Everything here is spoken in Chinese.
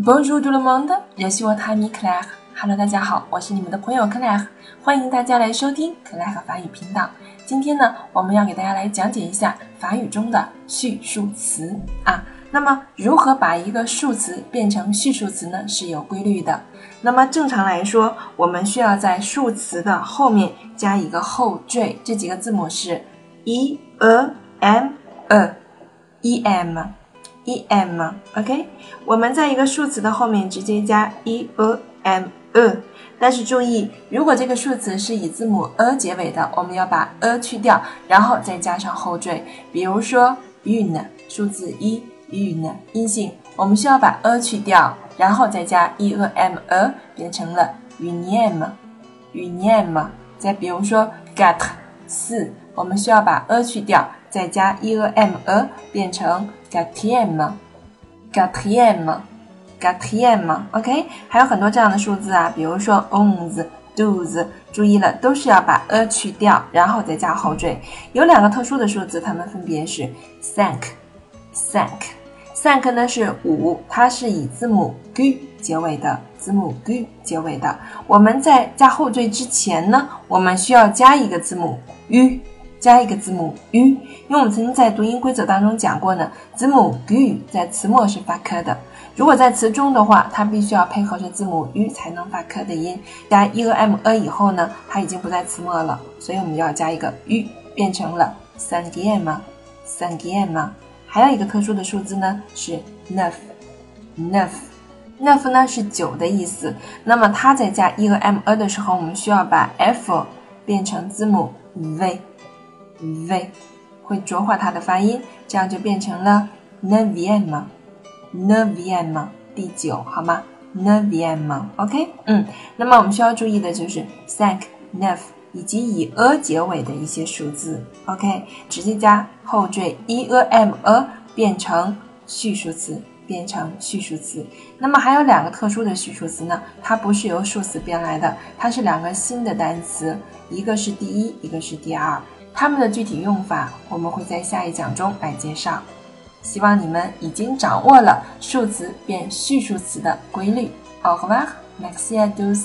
Bonjour tout le monde, je suis votre ami Claire. Hello，大家好，我是你们的朋友 Claire，欢迎大家来收听 Claire 法语频道。今天呢，我们要给大家来讲解一下法语中的序数词啊。那么，如何把一个数词变成序数词呢？是有规律的。那么，正常来说，我们需要在数词的后面加一个后缀，这几个字母是 e、a、m、e、m。E m，OK，我们在一个数词的后面直接加 e a m e，但是注意，如果这个数词是以字母 a 结尾的，我们要把 a 去掉，然后再加上后缀。比如说 un 数字一 un 阴性，我们需要把 a 去掉，然后再加 e a m e，变成了 uniam，uniam。再比如说 gat 四，我们需要把 a 去掉。再加 e a m e 变成 gatm，gatm，gatm，OK，还有很多这样的数字啊，比如说 onze，douze，注意了，都是要把 a 去掉，然后再加后缀。有两个特殊的数字，它们分别是 cinq，cinq，cinq 呢是五，它是以字母 g 结尾的，字母 g 结尾的。我们在加后缀之前呢，我们需要加一个字母 u。加一个字母 u，因为我们曾经在读音规则当中讲过呢，字母 u 在词末是发科的，如果在词中的话，它必须要配合着字母 u 才能发科的音。加 e a m a 以后呢，它已经不在词末了，所以我们要加一个 u，变成了 sangiam，sangiam。还有一个特殊的数字呢是 neuf，neuf，neuf 呢是九的意思。那么它在加 e a m a 的时候，我们需要把 f 变成字母 v。V 会浊化它的发音，这样就变成了 neviem，neviem 第九，好吗？neviem，OK，嗯，那么我们需要注意的就是 cinq、neuf 以及以 a 结尾的一些数字，OK，直接加后缀 e a m a 变成序数词，变成序数词。那么还有两个特殊的序数词呢，它不是由数词编来的，它是两个新的单词，一个是第一，一个是第二。它们的具体用法，我们会在下一讲中来介绍。希望你们已经掌握了数词变序数词的规律。Au revoir, merci à tous.